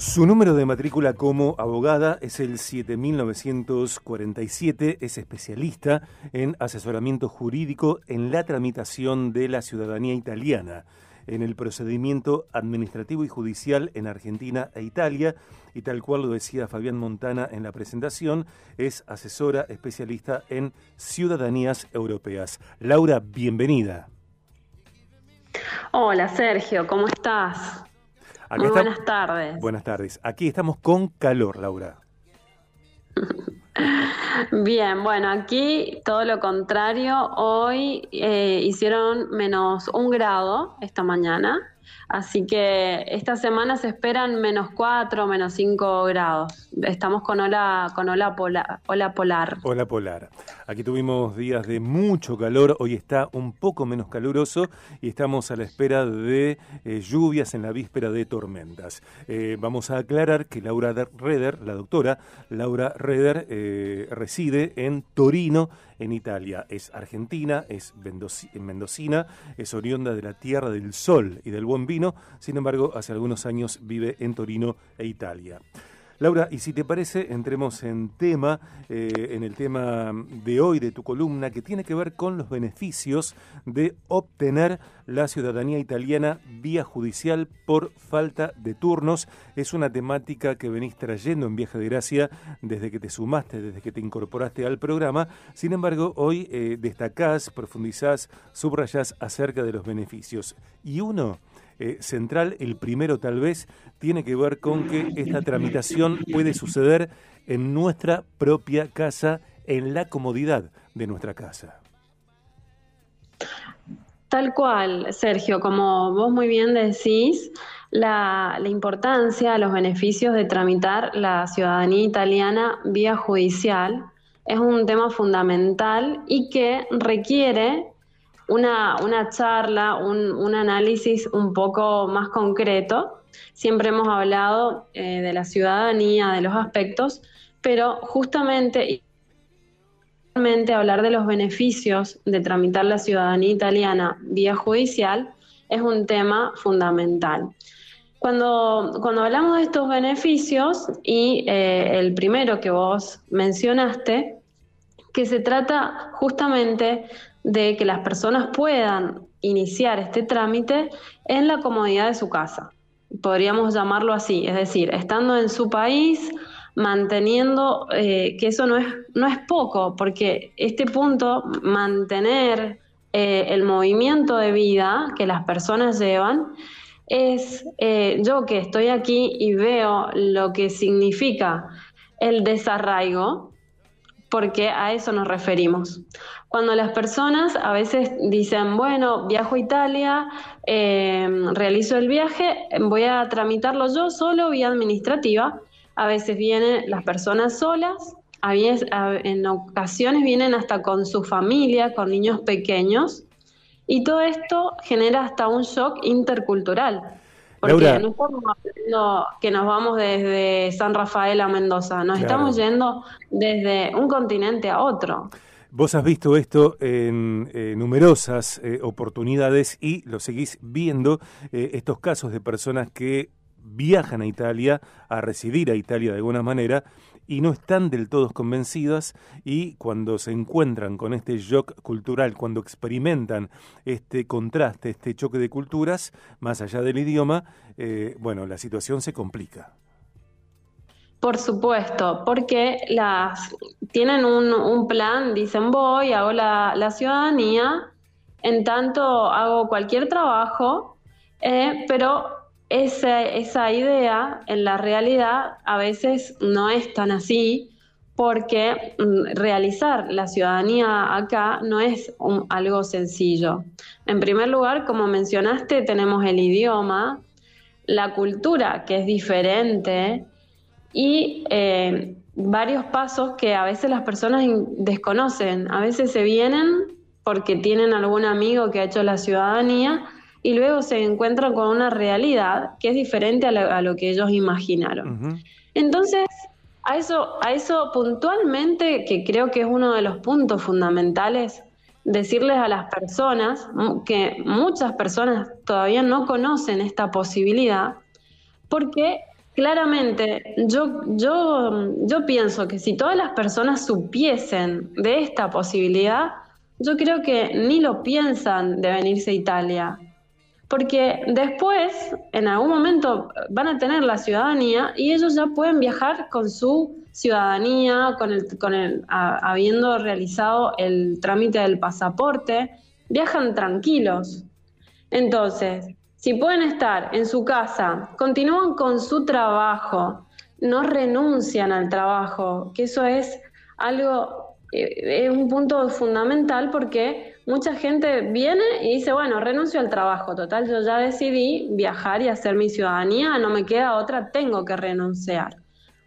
Su número de matrícula como abogada es el 7947, es especialista en asesoramiento jurídico en la tramitación de la ciudadanía italiana, en el procedimiento administrativo y judicial en Argentina e Italia, y tal cual lo decía Fabián Montana en la presentación, es asesora especialista en ciudadanías europeas. Laura, bienvenida. Hola Sergio, ¿cómo estás? Muy buenas tardes. Buenas tardes. Aquí estamos con calor, Laura. Bien, bueno, aquí todo lo contrario. Hoy eh, hicieron menos un grado esta mañana Así que esta semana se esperan menos 4, menos 5 grados. Estamos con ola, con ola, polar, ola polar. Ola polar. Aquí tuvimos días de mucho calor, hoy está un poco menos caluroso y estamos a la espera de eh, lluvias en la víspera de tormentas. Eh, vamos a aclarar que Laura Reder, la doctora Laura Reder, eh, reside en Torino, en Italia. Es argentina, es mendocina, es oriunda de la tierra del sol y del buen vino, sin embargo, hace algunos años vive en Torino e Italia. Laura, y si te parece, entremos en tema, eh, en el tema de hoy de tu columna, que tiene que ver con los beneficios de obtener la ciudadanía italiana vía judicial por falta de turnos. Es una temática que venís trayendo en Viaje de Gracia desde que te sumaste, desde que te incorporaste al programa. Sin embargo, hoy eh, destacás, profundizás, subrayás acerca de los beneficios. Y uno eh, central, el primero tal vez, tiene que ver con que esta tramitación puede suceder en nuestra propia casa, en la comodidad de nuestra casa. Tal cual, Sergio, como vos muy bien decís, la, la, importancia, los beneficios de tramitar la ciudadanía italiana vía judicial es un tema fundamental y que requiere una, una charla, un, un, análisis un poco más concreto. Siempre hemos hablado eh, de la ciudadanía, de los aspectos, pero justamente hablar de los beneficios de tramitar la ciudadanía italiana vía judicial es un tema fundamental. Cuando, cuando hablamos de estos beneficios, y eh, el primero que vos mencionaste, que se trata justamente de que las personas puedan iniciar este trámite en la comodidad de su casa. Podríamos llamarlo así, es decir, estando en su país, manteniendo eh, que eso no es, no es poco, porque este punto, mantener eh, el movimiento de vida que las personas llevan, es eh, yo que estoy aquí y veo lo que significa el desarraigo, porque a eso nos referimos. Cuando las personas a veces dicen, bueno, viajo a Italia, em, realizo el viaje, voy a tramitarlo yo solo vía administrativa, a veces vienen las personas solas, en ocasiones vienen hasta con su familia, con niños pequeños, y todo esto genera hasta un shock intercultural. Porque no estamos hablando que nos vamos desde San Rafael a Mendoza, nos estamos yendo desde un continente a otro. Vos has visto esto en eh, numerosas eh, oportunidades y lo seguís viendo, eh, estos casos de personas que viajan a Italia, a residir a Italia de alguna manera, y no están del todo convencidas y cuando se encuentran con este shock cultural, cuando experimentan este contraste, este choque de culturas, más allá del idioma, bueno, la situación se complica. Por supuesto, porque las tienen un, plan, dicen voy, hago la, ciudadanía, en tanto hago cualquier trabajo, eh, pero esa idea en la realidad a veces no es tan así, porque mm, realizar la ciudadanía acá no es algo sencillo. En primer lugar, como mencionaste, tenemos el idioma, la cultura que es diferente, y eh, varios pasos que a veces las personas desconocen. A veces se vienen porque tienen algún amigo que ha hecho la ciudadanía y luego se encuentran con una realidad que es diferente a lo, que ellos imaginaron. Entonces, a eso, a eso puntualmente, que creo que es uno de los puntos fundamentales, decirles a las personas que muchas personas todavía no conocen esta posibilidad, porque claramente, yo, yo, yo pienso que si todas las personas supiesen de esta posibilidad, yo creo que ni lo piensan de venirse a Italia. Porque después, en algún momento, van a tener la ciudadanía y ellos ya pueden viajar con su ciudadanía, con el, con el, habiendo realizado el trámite del pasaporte, viajan tranquilos. Entonces, si pueden estar en su casa, continúan con su trabajo, no renuncian al trabajo, que eso es algo, eh, es un punto fundamental porque mucha gente viene y dice, bueno, renuncio al trabajo, total, yo ya decidí viajar y hacer mi ciudadanía, no me queda otra, tengo que renunciar.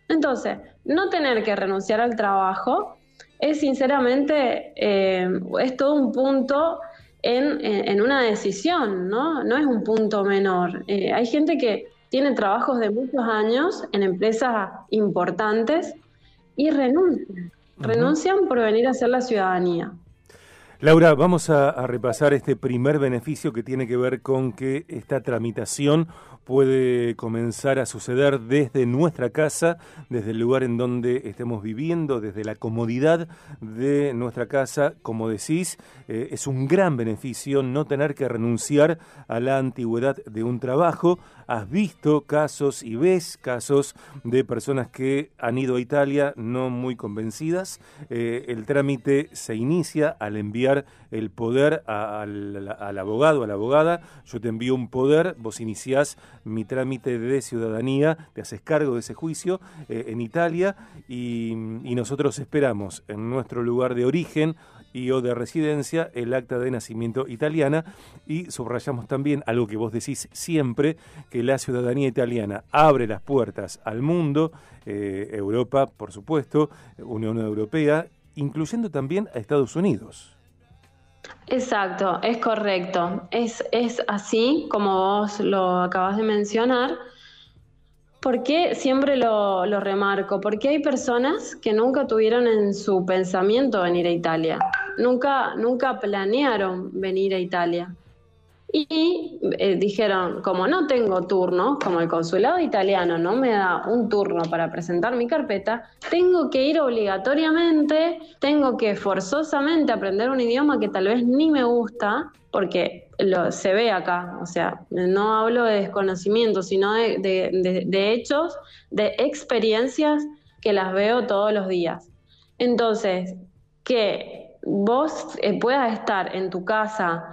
Entonces, no tener que renunciar al trabajo es sinceramente, eh, es todo un punto en, una decisión, ¿no? No es un punto menor. Eh, hay gente que tiene trabajos de muchos años en empresas importantes y renuncian. Renuncian por venir a hacer la ciudadanía. Laura, vamos a, repasar este primer beneficio que tiene que ver con que esta tramitación puede comenzar a suceder desde nuestra casa, desde el lugar en donde estemos viviendo, desde la comodidad de nuestra casa. Como decís, eh, es un gran beneficio no tener que renunciar a la antigüedad de un trabajo. Has visto casos y ves casos de personas que han ido a Italia no muy convencidas. Eh, el trámite se inicia al enviar el poder al, al abogado, a la abogada. Yo te envío un poder, vos iniciás mi trámite de ciudadanía, te haces cargo de ese juicio eh, en Italia y, nosotros esperamos en nuestro lugar de origen y o de residencia el acta de nacimiento italiana y subrayamos también algo que vos decís siempre, que la ciudadanía italiana abre las puertas al mundo, eh, Europa por supuesto, Unión Europea, incluyendo también a Estados Unidos. Exacto, es correcto. Es, es así como vos lo acabas de mencionar. ¿Por qué siempre lo, lo, remarco? Porque hay personas que nunca tuvieron en su pensamiento venir a Italia, nunca, nunca planearon venir a Italia. Y eh, dijeron, como no tengo turno, como el consulado italiano no me da un turno para presentar mi carpeta, tengo que ir obligatoriamente, tengo que forzosamente aprender un idioma que tal vez ni me gusta, porque se ve acá, o sea, no hablo de desconocimiento, sino de, hechos, de experiencias que las veo todos los días. Entonces, que vos eh, puedas estar en tu casa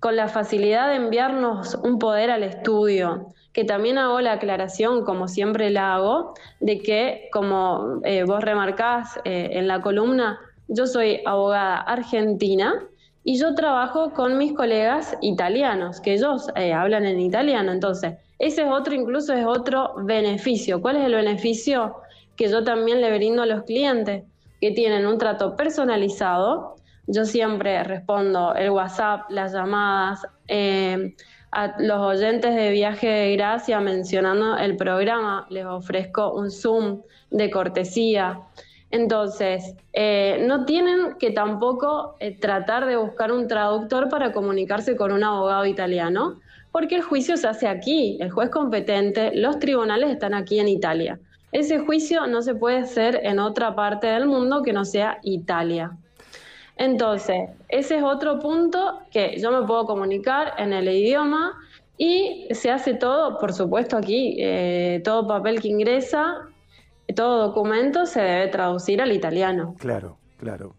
con la facilidad de enviarnos un poder al estudio, que también hago la aclaración, como siempre la hago, de que, como eh, vos remarcás eh, en la columna, yo soy abogada argentina y yo trabajo con mis colegas italianos, que ellos eh, hablan en italiano. Entonces, ese es otro, incluso es otro beneficio. ¿Cuál es el beneficio que yo también le brindo a los clientes? Que tienen un trato personalizado, yo siempre respondo el WhatsApp, las llamadas, eh, a los oyentes de Viaje de Gracia mencionando el programa, les ofrezco un Zoom de cortesía. Entonces, eh, no tienen que tampoco eh, tratar de buscar un traductor para comunicarse con un abogado italiano, porque el juicio se hace aquí, el juez competente, los tribunales están aquí en Italia. Ese juicio no se puede hacer en otra parte del mundo que no sea Italia. Entonces, ese es otro punto que yo me puedo comunicar en el idioma y se hace todo, por supuesto aquí, eh, todo papel que ingresa, todo documento se debe traducir al italiano. Claro, claro.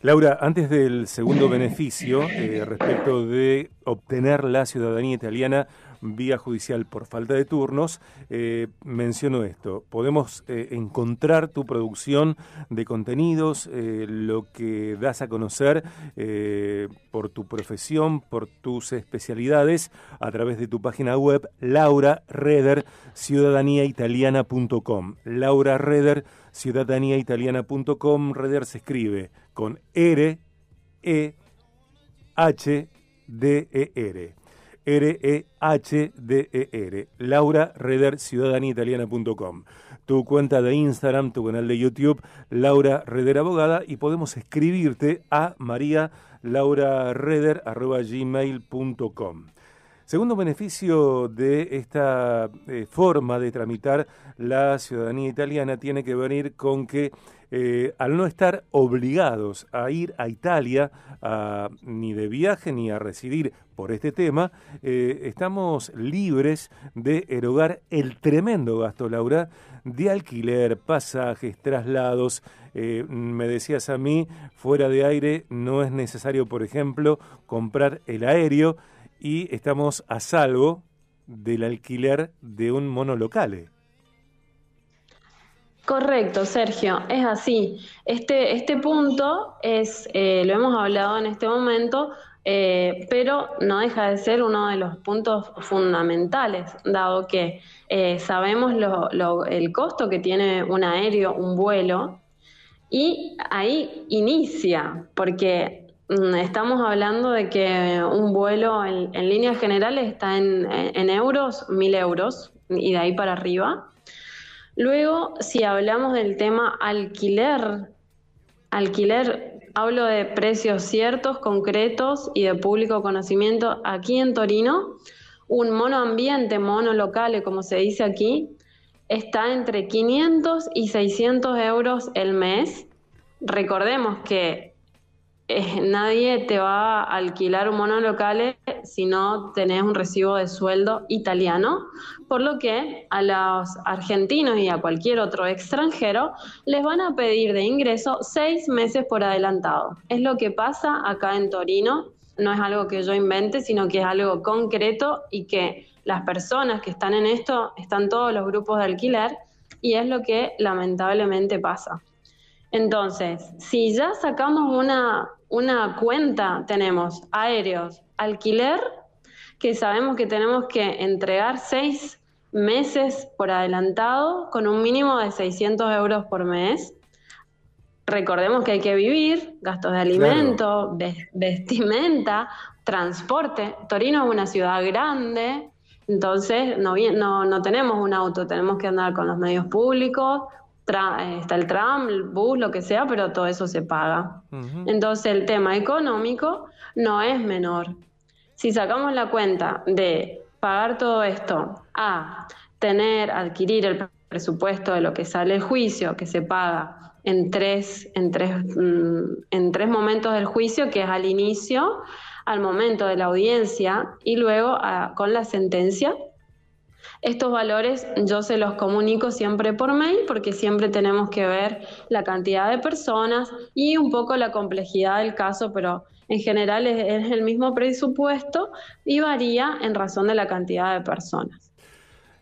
Laura, antes del segundo beneficio, eh, respecto de obtener la ciudadanía italiana, vía judicial por falta de turnos, eh, menciono esto. Podemos eh, encontrar tu producción de contenidos, eh, lo que das a conocer por tu profesión, por tus especialidades, a través de tu página web, Laura Reder, ciudadaniaitaliana.com. Laura Reder, ciudadaniaitaliana.com. Reder se escribe con R, E, H, D, E, R. R-E-H-D-E-R. Laura Reder, ciudadaniaitaliana.com. Tu cuenta de Instagram, tu canal de YouTube, Laura Reder Abogada, y podemos escribirte a maría gmail.com. Segundo beneficio de esta eh, forma de tramitar la ciudadanía italiana tiene que venir con que eh, al no estar obligados a ir a Italia ni de viaje ni a residir por este tema, eh, estamos libres de erogar el tremendo gasto, Laura, de alquiler, pasajes, traslados. me decías a mí, fuera de aire no es necesario, por ejemplo, comprar el aéreo y estamos a salvo del alquiler de un monolocale. Correcto, Sergio, es así. Este, este punto es, eh, lo hemos hablado en este momento, eh, pero no deja de ser uno de los puntos fundamentales, dado que eh, sabemos el costo que tiene un aéreo, un vuelo, y ahí inicia, porque Mm, estamos hablando de que un vuelo en, líneas generales está en, euros, mil euros, y de ahí para arriba. Luego, si hablamos del tema alquiler, alquiler, hablo de precios ciertos, concretos y de público conocimiento. Aquí en Torino, un mono ambiente, mono local, como se dice aquí, está entre 500 y 600 euros el mes. Recordemos que eh, nadie te va a alquilar un mono local si no tenés un recibo de sueldo italiano, por lo que a los argentinos y a cualquier otro extranjero les van a pedir de ingreso seis meses por adelantado. Es lo que pasa acá en Torino, no es algo que yo invente, sino que es algo concreto y que las personas que están en esto están todos los grupos de alquiler y es lo que lamentablemente pasa. Entonces, si ya sacamos una, una cuenta, tenemos aéreos, alquiler, que sabemos que tenemos que entregar seis meses por adelantado con un mínimo de 600 euros por mes. Recordemos que hay que vivir, gastos de alimento, vestimenta, transporte. Torino es una ciudad grande, entonces no, no, no tenemos un auto, tenemos que andar con los medios públicos, está el tram, el bus, lo que sea, pero todo eso se paga. Entonces el tema económico no es menor. Si sacamos la cuenta de pagar todo esto a tener, adquirir el presupuesto de lo que sale el juicio, que se paga en tres, en tres, mm, en tres momentos del juicio, que es al inicio, al momento de la audiencia y luego con la sentencia, estos valores yo se los comunico siempre por mail porque siempre tenemos que ver la cantidad de personas y un poco la complejidad del caso, pero en general es, el mismo presupuesto y varía en razón de la cantidad de personas.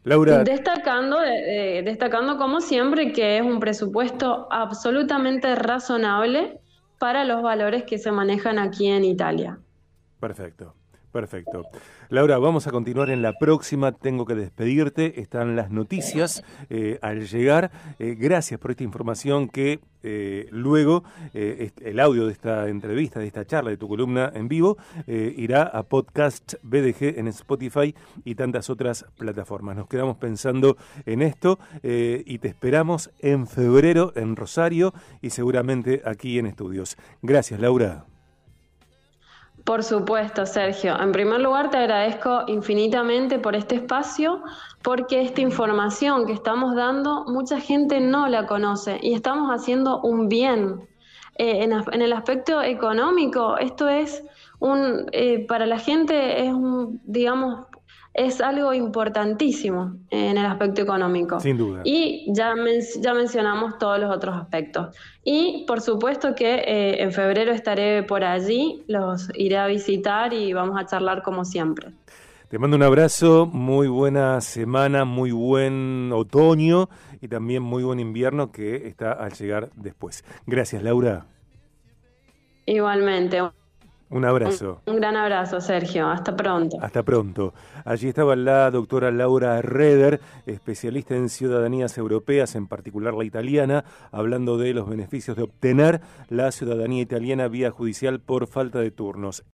Laura. Destacando, destacando como siempre que es un presupuesto absolutamente razonable para los valores que se manejan aquí en Italia. Perfecto. Perfecto. Laura, vamos a continuar en la próxima. Tengo que despedirte. Están las noticias eh, al llegar. Eh, gracias por esta información que eh, luego el audio de esta entrevista, de esta charla, de tu columna en vivo, irá a podcast BDG en Spotify y tantas otras plataformas. Nos quedamos pensando en esto y te esperamos en febrero en Rosario y seguramente aquí en estudios. Gracias, Laura. Por supuesto, Sergio. En primer lugar, te agradezco infinitamente por este espacio, porque esta información que estamos dando, mucha gente no la conoce y estamos haciendo un bien. Eh, en, el aspecto económico, esto es un, eh, para la gente es un, digamos, es algo importantísimo en el aspecto económico. Sin duda. Y ya, ya mencionamos todos los otros aspectos. Y por supuesto que eh, en febrero estaré por allí, los iré a visitar y vamos a charlar como siempre. Te mando un abrazo, muy buena semana, muy buen otoño y también muy buen invierno que está al llegar después. Gracias, Laura. Igualmente. Un abrazo. Un, gran abrazo, Sergio. Hasta pronto. Hasta pronto. Allí estaba la doctora Laura Reder, especialista en ciudadanías europeas, en particular la italiana, hablando de los beneficios de obtener la ciudadanía italiana vía judicial por falta de turnos.